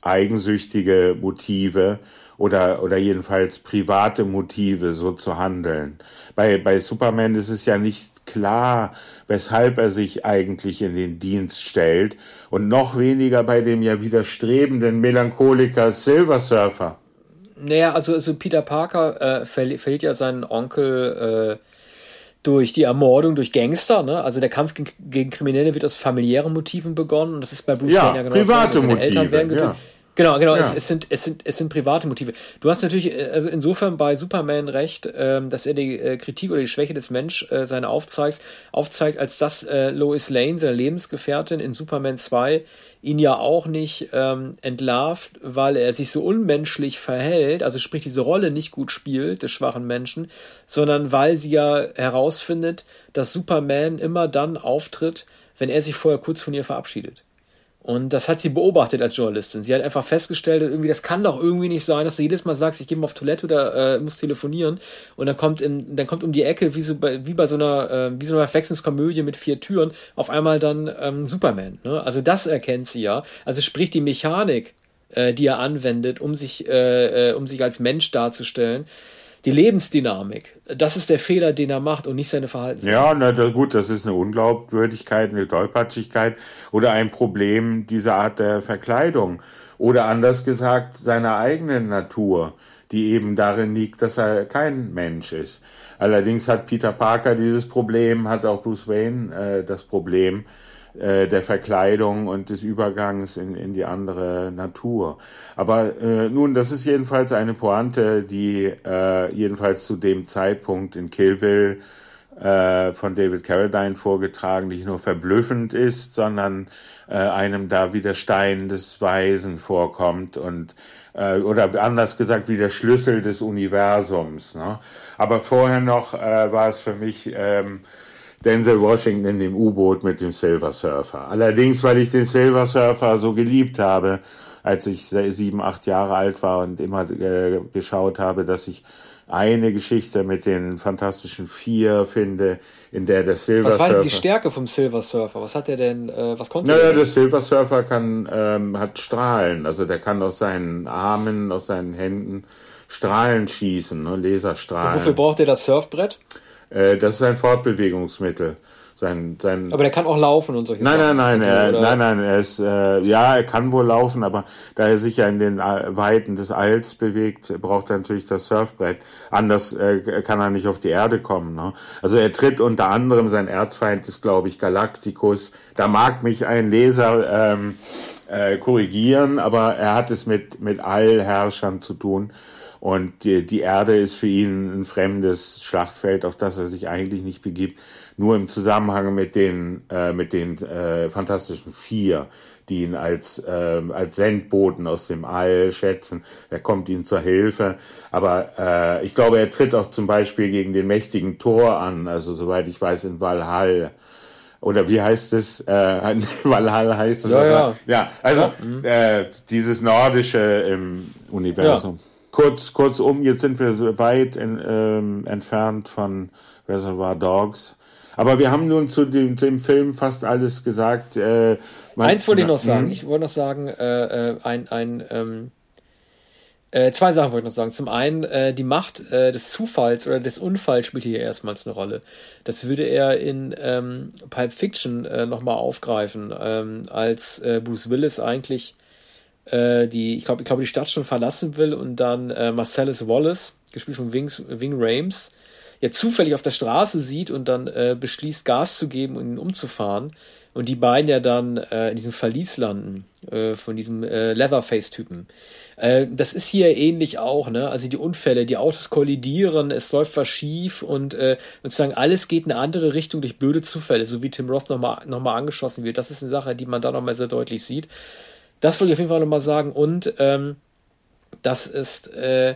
eigensüchtige Motive oder, oder jedenfalls private Motive, so zu handeln. Bei, bei Superman ist es ja nicht klar, weshalb er sich eigentlich in den Dienst stellt und noch weniger bei dem ja widerstrebenden Melancholiker Silver Surfer. Naja, also, also Peter Parker äh, verliert ja seinen Onkel äh, durch die Ermordung durch Gangster, ne? Also der Kampf gegen, gegen Kriminelle wird aus familiären Motiven begonnen und das ist bei Bruce ja, Wayne ja genau private Motive, Eltern werden getötet. Ja. Genau, genau. Ja. Es, es, sind, es, sind, es sind private Motive. Du hast natürlich äh, also insofern bei Superman recht, ähm, dass er die äh, Kritik oder die Schwäche des Mensch äh, seine aufzeigt, aufzeigt, als dass äh, Lois Lane, seine Lebensgefährtin in Superman 2, ihn ja auch nicht ähm, entlarvt, weil er sich so unmenschlich verhält, also sprich diese Rolle nicht gut spielt des schwachen Menschen, sondern weil sie ja herausfindet, dass Superman immer dann auftritt, wenn er sich vorher kurz von ihr verabschiedet. Und das hat sie beobachtet als Journalistin. Sie hat einfach festgestellt, irgendwie, das kann doch irgendwie nicht sein, dass du jedes Mal sagst, ich gehe mal auf Toilette oder äh, muss telefonieren. Und dann kommt, in, dann kommt um die Ecke, wie, so bei, wie bei so einer, äh, wie so einer Verwechslungskomödie mit vier Türen, auf einmal dann ähm, Superman. Ne? Also das erkennt sie ja. Also sprich die Mechanik, äh, die er anwendet, um sich, äh, äh, um sich als Mensch darzustellen die Lebensdynamik. Das ist der Fehler, den er macht und nicht seine Verhaltensweise. Ja, na gut, das ist eine Unglaubwürdigkeit, eine Tollpatschigkeit oder ein Problem dieser Art der Verkleidung. Oder anders gesagt, seiner eigenen Natur, die eben darin liegt, dass er kein Mensch ist. Allerdings hat Peter Parker dieses Problem, hat auch Bruce Wayne äh, das Problem, äh, der Verkleidung und des Übergangs in, in die andere Natur. Aber äh, nun, das ist jedenfalls eine Pointe, die äh, jedenfalls zu dem Zeitpunkt in Kill Bill äh, von David Carradine vorgetragen, nicht nur verblüffend ist, sondern äh, einem da wie der Stein des Weisen vorkommt und äh, oder anders gesagt wie der Schlüssel des Universums. Ne? Aber vorher noch äh, war es für mich ähm, Denzel Washington in dem U-Boot mit dem Silver Surfer. Allerdings, weil ich den Silver Surfer so geliebt habe, als ich sieben, acht Jahre alt war und immer äh, geschaut habe, dass ich eine Geschichte mit den Fantastischen Vier finde, in der der Silver Surfer... Was war denn die Stärke vom Silver Surfer? Was hat er denn, äh, was konnte naja, der? der Silver Surfer kann, ähm, hat Strahlen, also der kann aus seinen Armen, aus seinen Händen Strahlen schießen, ne? Laserstrahlen. Und wofür braucht er das Surfbrett? Äh, das ist ein Fortbewegungsmittel. Sein, sein aber der kann auch laufen und solche nein, Sachen. Nein, nein, nein, also, nein, nein, er ist, äh, ja, er kann wohl laufen, aber da er sich ja in den äh, Weiten des Alls bewegt, braucht er natürlich das Surfbrett. Anders äh, kann er nicht auf die Erde kommen. Ne? Also er tritt unter anderem, sein Erzfeind ist, glaube ich, Galacticus. Da mag mich ein Leser ähm, äh, korrigieren, aber er hat es mit, mit Allherrschern zu tun. Und die, die Erde ist für ihn ein fremdes Schlachtfeld, auf das er sich eigentlich nicht begibt. Nur im Zusammenhang mit den, äh, mit den äh, Fantastischen Vier, die ihn als, äh, als Sendboten aus dem All schätzen. Er kommt ihnen zur Hilfe. Aber äh, ich glaube, er tritt auch zum Beispiel gegen den mächtigen Thor an, also soweit ich weiß, in Valhall oder wie heißt es? Äh, Valhalla heißt es. Ja, ja. ja also. Mhm. Äh, dieses Nordische im Universum. Ja kurz, kurzum, jetzt sind wir so weit in, ähm, entfernt von Reservoir Dogs. Aber wir haben nun zu dem, dem Film fast alles gesagt. Äh, man, Eins wollte ich noch sagen. Hm? Ich wollte noch sagen, äh, äh, ein, ein ähm, äh, zwei Sachen wollte ich noch sagen. Zum einen, äh, die Macht äh, des Zufalls oder des Unfalls spielt hier erstmals eine Rolle. Das würde er in ähm, Pulp Fiction äh, nochmal aufgreifen, ähm, als äh, Bruce Willis eigentlich äh, die, ich glaube, ich glaube, die Stadt schon verlassen will und dann Marcellus Wallace, gespielt von Wings, Wing Rames, ja zufällig auf der Straße sieht und dann beschließt, Gas zu geben und ihn umzufahren. Und die beiden ja dann in diesem Verlies landen äh, von diesem äh, Leatherface-Typen. Äh, das ist hier ähnlich auch, ne? Also die Unfälle, die Autos kollidieren, es läuft was schief und äh, sozusagen alles geht in eine andere Richtung durch blöde Zufälle, so wie Tim Roth nochmal noch mal angeschossen wird. Das ist eine Sache, die man da nochmal sehr deutlich sieht. Das wollte ich auf jeden Fall nochmal sagen. Und ähm, das ist, äh,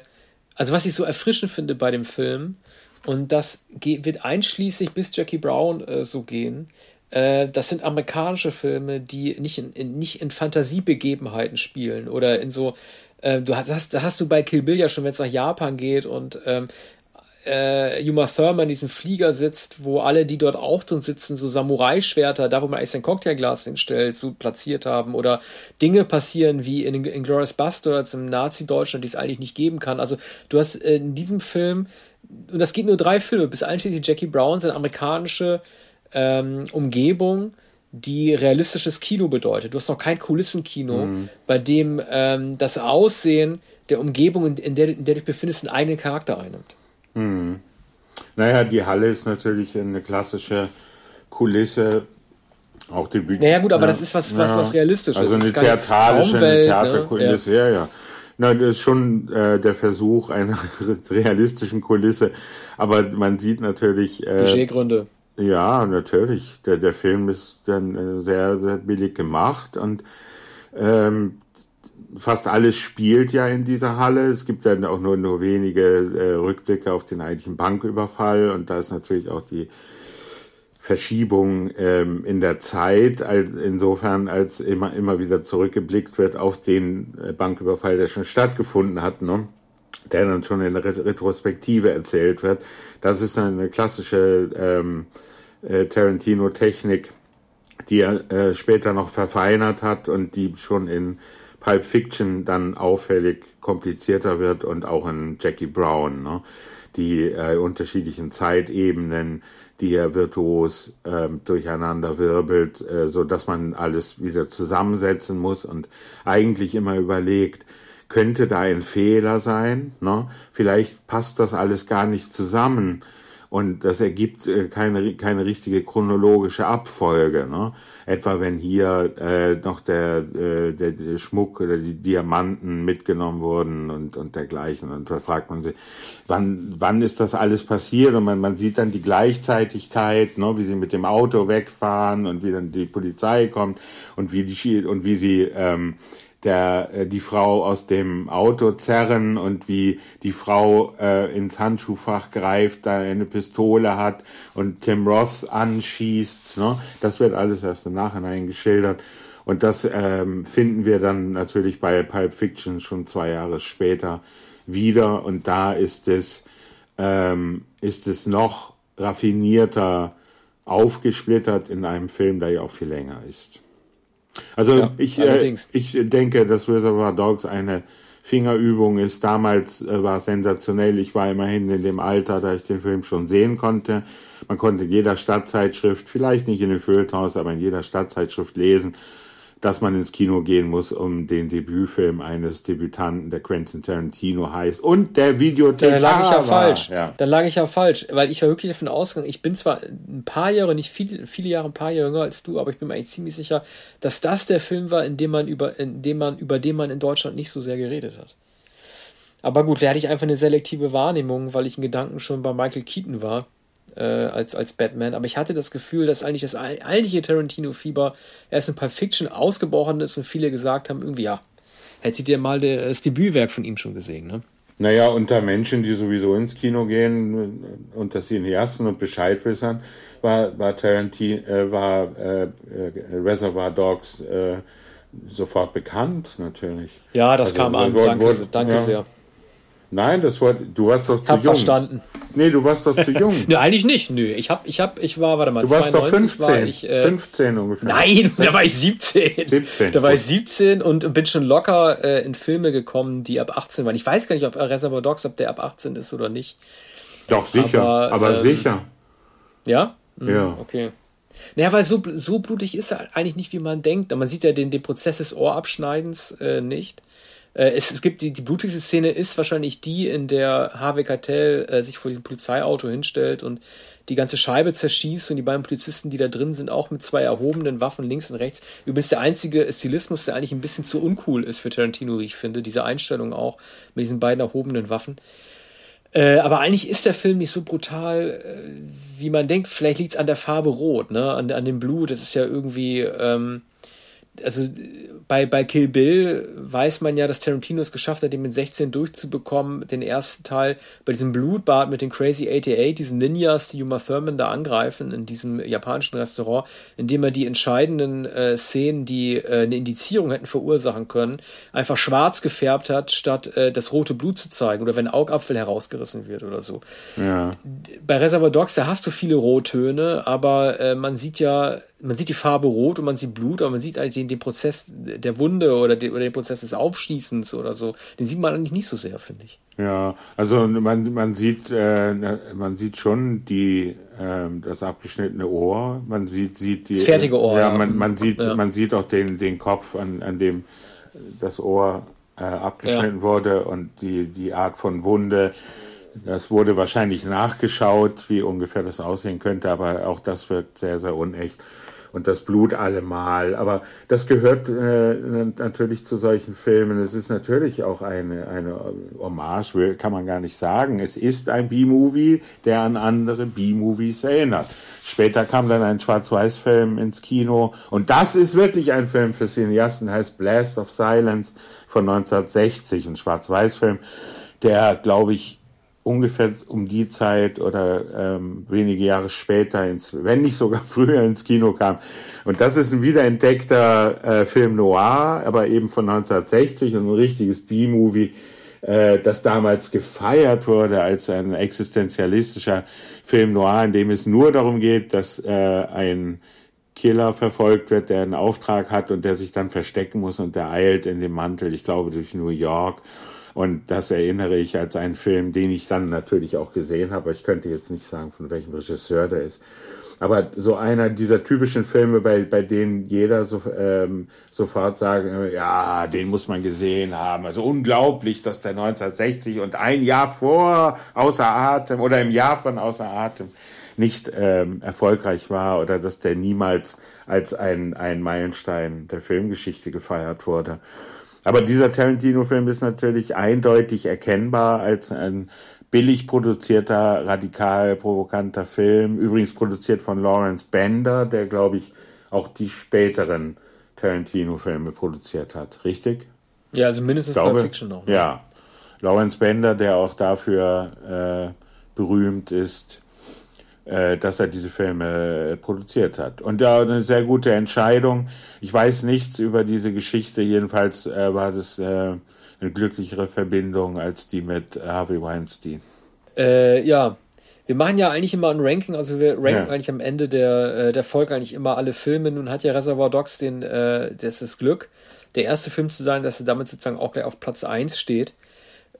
also was ich so erfrischend finde bei dem Film, und das geht, wird einschließlich bis Jackie Brown äh, so gehen, das sind amerikanische Filme, die nicht in, in, nicht in Fantasiebegebenheiten spielen oder in so, äh, du hast, da hast du bei Kill Bill ja schon, wenn es nach Japan geht und ähm, äh, Uma Thurman in diesem Flieger sitzt, wo alle, die dort auch drin sitzen, so Samurai-Schwerter, da wo man eigentlich sein Cocktailglas hinstellt, so platziert haben oder Dinge passieren wie in, in Glorious Bastards im Nazi-Deutschland, die es eigentlich nicht geben kann. Also du hast äh, in diesem Film, und das geht nur drei Filme, bis einschließlich Jackie Brown, seine amerikanische ähm, Umgebung, die realistisches Kino bedeutet. Du hast noch kein Kulissenkino, mhm. bei dem ähm, das Aussehen der Umgebung, in der, in der du dich befindest, einen eigenen Charakter einnimmt. Hm. Naja, die Halle ist natürlich eine klassische Kulisse. Auch die Bühne. Naja, gut, aber ja, das ist was, was, ja. was realistisches. Also eine theatralische eine ne? Theaterkulisse, ne? ja. ja, ja. Na, das ist schon äh, der Versuch einer realistischen Kulisse. Aber man sieht natürlich. Äh, Budgetgründe. Ja, natürlich. Der, der Film ist dann äh, sehr, sehr billig gemacht und ähm, fast alles spielt ja in dieser Halle. Es gibt dann auch nur, nur wenige äh, Rückblicke auf den eigentlichen Banküberfall und da ist natürlich auch die Verschiebung ähm, in der Zeit, als, insofern als immer, immer wieder zurückgeblickt wird auf den äh, Banküberfall, der schon stattgefunden hat, ne? der dann schon in der Retrospektive erzählt wird. Das ist eine klassische ähm, äh, Tarantino-Technik, die er äh, später noch verfeinert hat und die schon in Pulp Fiction dann auffällig komplizierter wird und auch in Jackie Brown. Ne? Die äh, unterschiedlichen Zeitebenen, die er virtuos äh, durcheinander wirbelt, äh, so man alles wieder zusammensetzen muss und eigentlich immer überlegt, könnte da ein Fehler sein? Ne? Vielleicht passt das alles gar nicht zusammen und das ergibt äh, keine, keine richtige chronologische Abfolge. Ne? Etwa wenn hier äh, noch der, äh, der Schmuck oder die Diamanten mitgenommen wurden und, und dergleichen. Und da fragt man sich, wann, wann ist das alles passiert? Und man, man sieht dann die Gleichzeitigkeit, ne, wie sie mit dem Auto wegfahren und wie dann die Polizei kommt und wie die und wie sie ähm, der äh, die Frau aus dem Auto zerren und wie die Frau äh, ins Handschuhfach greift, da eine Pistole hat und Tim Ross anschießt. Ne? Das wird alles erst im Nachhinein geschildert. Und das ähm, finden wir dann natürlich bei Pulp Fiction schon zwei Jahre später wieder. Und da ist es, ähm, ist es noch raffinierter aufgesplittert in einem Film, der ja auch viel länger ist. Also ja, ich, äh, ich denke, dass Reservoir Dogs eine Fingerübung ist. Damals äh, war es sensationell. Ich war immerhin in dem Alter, da ich den Film schon sehen konnte. Man konnte in jeder Stadtzeitschrift, vielleicht nicht in den Feuilletons, aber in jeder Stadtzeitschrift lesen, dass man ins Kino gehen muss, um den Debütfilm eines Debütanten, der Quentin Tarantino heißt. Und der Videothek. Da lag ich ja falsch. Ja. Da lag ich ja falsch, weil ich war wirklich davon ausgegangen, ich bin zwar ein paar Jahre, nicht viele, viele Jahre, ein paar Jahre jünger als du, aber ich bin mir eigentlich ziemlich sicher, dass das der Film war, in dem man über, in dem man, über den man in Deutschland nicht so sehr geredet hat. Aber gut, da hatte ich einfach eine selektive Wahrnehmung, weil ich in Gedanken schon bei Michael Keaton war äh, als, als Batman. Aber ich hatte das Gefühl, dass eigentlich das eigentliche Tarantino-Fieber erst in Pulp Fiction ausgebrochen ist und viele gesagt haben, irgendwie, ja, hättet ihr mal das Debütwerk von ihm schon gesehen, ne? Naja, unter Menschen, die sowieso ins Kino gehen und das Cineasten und Bescheid wissen, war, war Tarantino, äh, war äh, äh, Reservoir Dogs äh, sofort bekannt, natürlich. Ja, das also, kam an. Wurde, danke, wurde, danke ja. sehr. Nein, das war, du warst doch zu hab jung. verstanden. Nee, du warst doch zu jung. Nö, eigentlich nicht. Nö, ich hab, ich hab, ich war, warte mal, du warst doch 15. War ich, äh, 15 ungefähr. Nein, da war ich 17. 17. Da war ich 17 und bin schon locker äh, in Filme gekommen, die ab 18 waren. Ich weiß gar nicht, ob Reservoir Dogs, ob der ab 18 ist oder nicht. Doch, sicher. Aber, aber ähm, sicher. Ja? Mhm, ja. Okay. Naja, weil so, so blutig ist er eigentlich nicht, wie man denkt. Man sieht ja den, den Prozess des Ohrabschneidens äh, nicht. Äh, es, es, gibt die, die blutigste Szene ist wahrscheinlich die, in der Harvey Keitel äh, sich vor diesem Polizeiauto hinstellt und die ganze Scheibe zerschießt und die beiden Polizisten, die da drin sind, auch mit zwei erhobenen Waffen links und rechts. Übrigens der einzige Stilismus, der eigentlich ein bisschen zu uncool ist für Tarantino, wie ich finde. Diese Einstellung auch mit diesen beiden erhobenen Waffen. Äh, aber eigentlich ist der Film nicht so brutal, äh, wie man denkt. Vielleicht liegt es an der Farbe Rot, ne? an, an dem Blut. Das ist ja irgendwie. Ähm, also bei, bei Kill Bill weiß man ja, dass Tarantino es geschafft hat, den mit 16 durchzubekommen, den ersten Teil bei diesem Blutbad mit den Crazy 88, diesen Ninjas, die Uma Thurman da angreifen in diesem japanischen Restaurant, indem er die entscheidenden äh, Szenen, die äh, eine Indizierung hätten verursachen können, einfach schwarz gefärbt hat, statt äh, das rote Blut zu zeigen oder wenn Augapfel herausgerissen wird oder so. Ja. Bei Reservoir Dogs, da hast du viele Rottöne, aber äh, man sieht ja man sieht die Farbe rot und man sieht Blut, aber man sieht eigentlich den, den Prozess der Wunde oder den, oder den Prozess des Aufschießens oder so. Den sieht man eigentlich nicht so sehr, finde ich. Ja, also man, man sieht äh, man sieht schon die äh, das abgeschnittene Ohr, man sieht sieht die das fertige Ohr. Ja, man, man sieht ja. man sieht auch den den Kopf an, an dem das Ohr äh, abgeschnitten ja. wurde und die die Art von Wunde Das wurde wahrscheinlich nachgeschaut, wie ungefähr das aussehen könnte, aber auch das wirkt sehr, sehr unecht und das Blut allemal. Aber das gehört äh, natürlich zu solchen Filmen. Es ist natürlich auch eine, eine Hommage, kann man gar nicht sagen. Es ist ein B-Movie, der an andere B-Movies erinnert. Später kam dann ein Schwarz-Weiß-Film ins Kino und das ist wirklich ein Film für Cineasten, heißt Blast of Silence von 1960, ein Schwarz-Weiß-Film, der, glaube ich, ungefähr um die Zeit oder ähm, wenige Jahre später, ins, wenn nicht sogar früher ins Kino kam. Und das ist ein wiederentdeckter äh, Film Noir, aber eben von 1960 und ein richtiges B-Movie, äh, das damals gefeiert wurde als ein existenzialistischer Film Noir, in dem es nur darum geht, dass äh, ein Killer verfolgt wird, der einen Auftrag hat und der sich dann verstecken muss und der eilt in dem Mantel, ich glaube, durch New York und das erinnere ich als einen Film, den ich dann natürlich auch gesehen habe. Ich könnte jetzt nicht sagen, von welchem Regisseur der ist. Aber so einer dieser typischen Filme, bei, bei denen jeder so, ähm, sofort sagt, ja, den muss man gesehen haben. Also unglaublich, dass der 1960 und ein Jahr vor Außer Atem oder im Jahr von Außer Atem nicht ähm, erfolgreich war oder dass der niemals als ein, ein Meilenstein der Filmgeschichte gefeiert wurde. Aber dieser Tarantino-Film ist natürlich eindeutig erkennbar als ein billig produzierter, radikal provokanter Film. Übrigens produziert von Lawrence Bender, der, glaube ich, auch die späteren Tarantino-Filme produziert hat. Richtig? Ja, also mindestens Pulp Fiction noch. Ne? Ja. Lawrence Bender, der auch dafür äh, berühmt ist, dass er diese Filme äh, produziert hat. Und ja, eine sehr gute Entscheidung. Ich weiß nichts über diese Geschichte. Jedenfalls äh, war das äh, eine glücklichere Verbindung als die mit Harvey Weinstein. Äh, ja, wir machen ja eigentlich immer ein Ranking, also wir ranken ja. eigentlich am Ende der, äh, der Folge eigentlich immer alle Filme. Nun hat ja Reservoir Dogs den, äh, das, das Glück, der erste Film zu sein, dass er damit sozusagen auch gleich auf Platz 1 steht.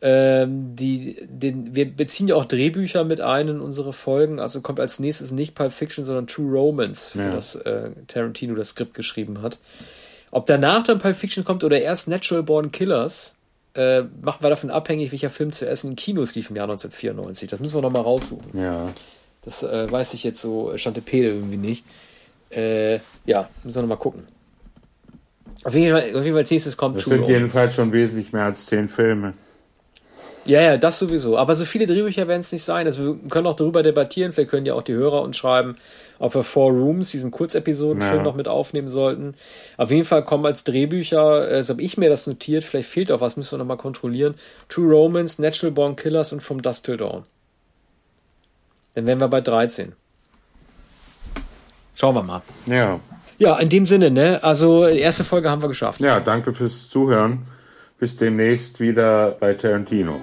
Ähm, die, den, wir beziehen ja auch Drehbücher mit ein in unsere Folgen. Also kommt als nächstes nicht Pulp Fiction, sondern True Romance, für ja. das äh, Tarantino das Skript geschrieben hat. Ob danach dann Pulp Fiction kommt oder erst Natural Born Killers, äh, machen wir davon abhängig, welcher Film zuerst in Kinos lief im Jahr 1994. Das müssen wir nochmal raussuchen. Ja. Das äh, weiß ich jetzt so Chantepede irgendwie nicht. Äh, ja, müssen wir nochmal gucken. Auf jeden, Fall, auf jeden Fall als nächstes kommt Das True sind Romance. jedenfalls schon wesentlich mehr als zehn Filme. Ja, ja, das sowieso. Aber so viele Drehbücher werden es nicht sein. Also wir können auch darüber debattieren. Vielleicht können ja auch die Hörer uns schreiben, ob wir Four Rooms, diesen Kurzepisodenfilm, ja. noch mit aufnehmen sollten. Auf jeden Fall kommen als Drehbücher, äh, so habe ich mir das notiert, vielleicht fehlt auch was, müssen wir nochmal kontrollieren. True Romance, Natural Born Killers und From Dust Till Dawn. Dann wären wir bei 13. Schauen wir mal. Ja. Ja, in dem Sinne, ne? Also, die erste Folge haben wir geschafft. Ja, danke fürs Zuhören. Bis demnächst wieder bei Tarantino.